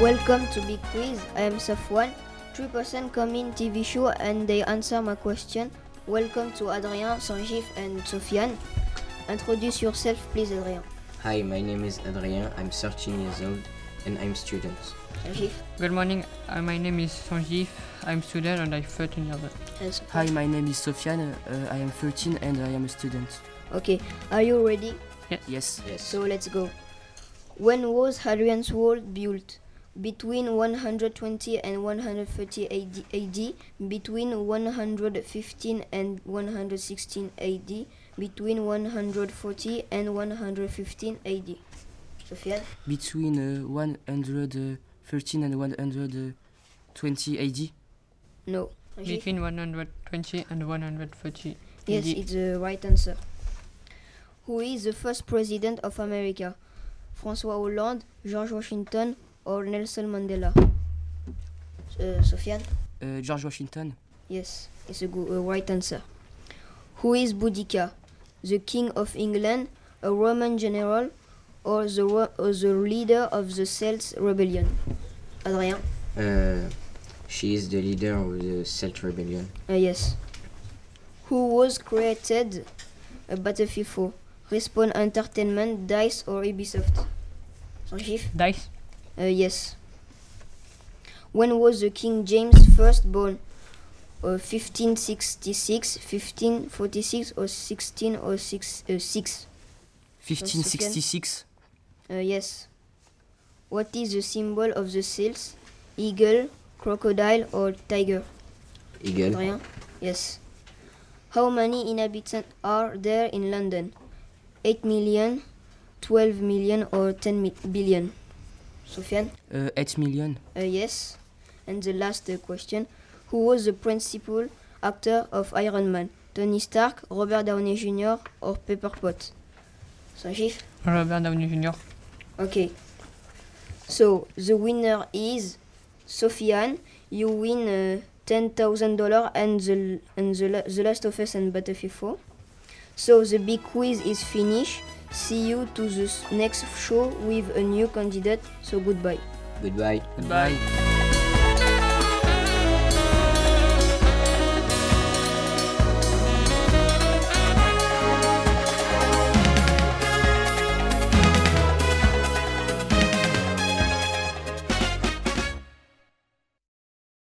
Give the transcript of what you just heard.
Welcome to Big Quiz. I am Safwan. Three person come in TV show and they answer my question. Welcome to Adrien, Sanjith and Sofiane. Introduce yourself please Adrien. Hi, my name is Adrien. I'm 13 years old and I'm student. Sanjith Good morning. Uh, my name is Sanjith. I'm student and I'm 13 years old. and Hi, my name is Sofiane. Uh, I am 13 and I am a student. Okay, are you ready? Yes. Yes. So let's go. When was Hadrian's Wall built? Between 120 and 130 AD, AD, between 115 and 116 AD, between 140 and 115 AD. Sofiane? Between uh, 113 and 120 AD. No. Between 120 and 130. Yes, AD. it's the right answer. Who is the first president of America? François Hollande, George Washington, or Nelson Mandela? Uh, Sofiane? Uh, George Washington. Yes, it's a good, uh, right answer. Who is Boudica? The King of England, a Roman general, or the, or the leader of the Celts rebellion? Adrien? Uh, she is the leader of the Celt Rebellion. Uh, yes. Who was created a Battlefield 4? Respawn Entertainment, DICE, or Ubisoft? Dice. Uh, yes. When was the King James first born? Uh, 1566, 1546, or 16 or 6? Uh, 6? 1566. Uh, yes. What is the symbol of the seals? Eagle, crocodile, or tiger? Eagle. Yes. How many inhabitants are there in London? 8 million, 12 million, or 10 mi- billion? Sofiane? Uh, 8 million. Uh, yes. And the last uh, question Who was the principal actor of Iron Man? Tony Stark, Robert Downey Jr., or Pepper Potts? Sanjif? Robert Downey Jr. Okay. So the winner is Sofiane. You win uh, ten thousand dollar and the and the, la- the Last of Us and Battlefield 4. So the big quiz is finished. See you to the next show with a new candidate. So goodbye. Goodbye. Goodbye.